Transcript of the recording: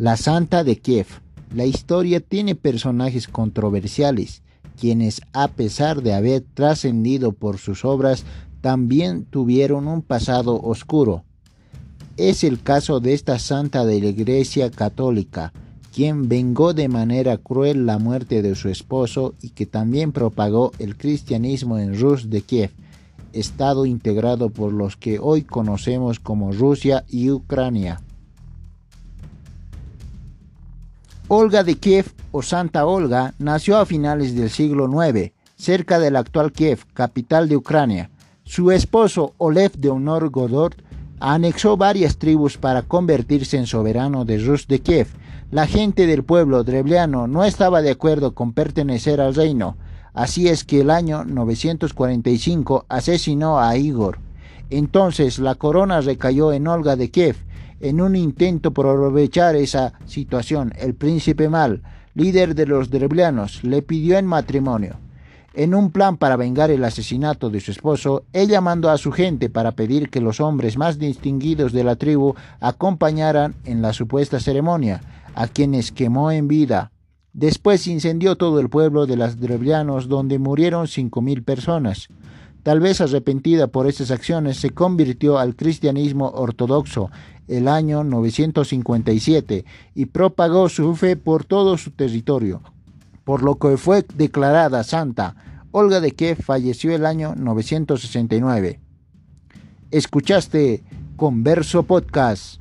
La Santa de Kiev. La historia tiene personajes controversiales, quienes a pesar de haber trascendido por sus obras, también tuvieron un pasado oscuro. Es el caso de esta santa de la Iglesia Católica, quien vengó de manera cruel la muerte de su esposo y que también propagó el cristianismo en Rus de Kiev, estado integrado por los que hoy conocemos como Rusia y Ucrania. Olga de Kiev o Santa Olga nació a finales del siglo IX, cerca de la actual Kiev, capital de Ucrania. Su esposo Olev de Honor Godot anexó varias tribus para convertirse en soberano de Rus de Kiev. La gente del pueblo drebliano no estaba de acuerdo con pertenecer al reino, así es que el año 945 asesinó a Igor. Entonces la corona recayó en Olga de Kiev. En un intento por aprovechar esa situación, el príncipe Mal, líder de los dreblianos, le pidió en matrimonio. En un plan para vengar el asesinato de su esposo, ella mandó a su gente para pedir que los hombres más distinguidos de la tribu acompañaran en la supuesta ceremonia, a quienes quemó en vida. Después incendió todo el pueblo de los dreblianos, donde murieron cinco mil personas. Tal vez arrepentida por estas acciones, se convirtió al cristianismo ortodoxo el año 957 y propagó su fe por todo su territorio por lo que fue declarada santa. Olga de Kiev falleció el año 969. Escuchaste Converso Podcast.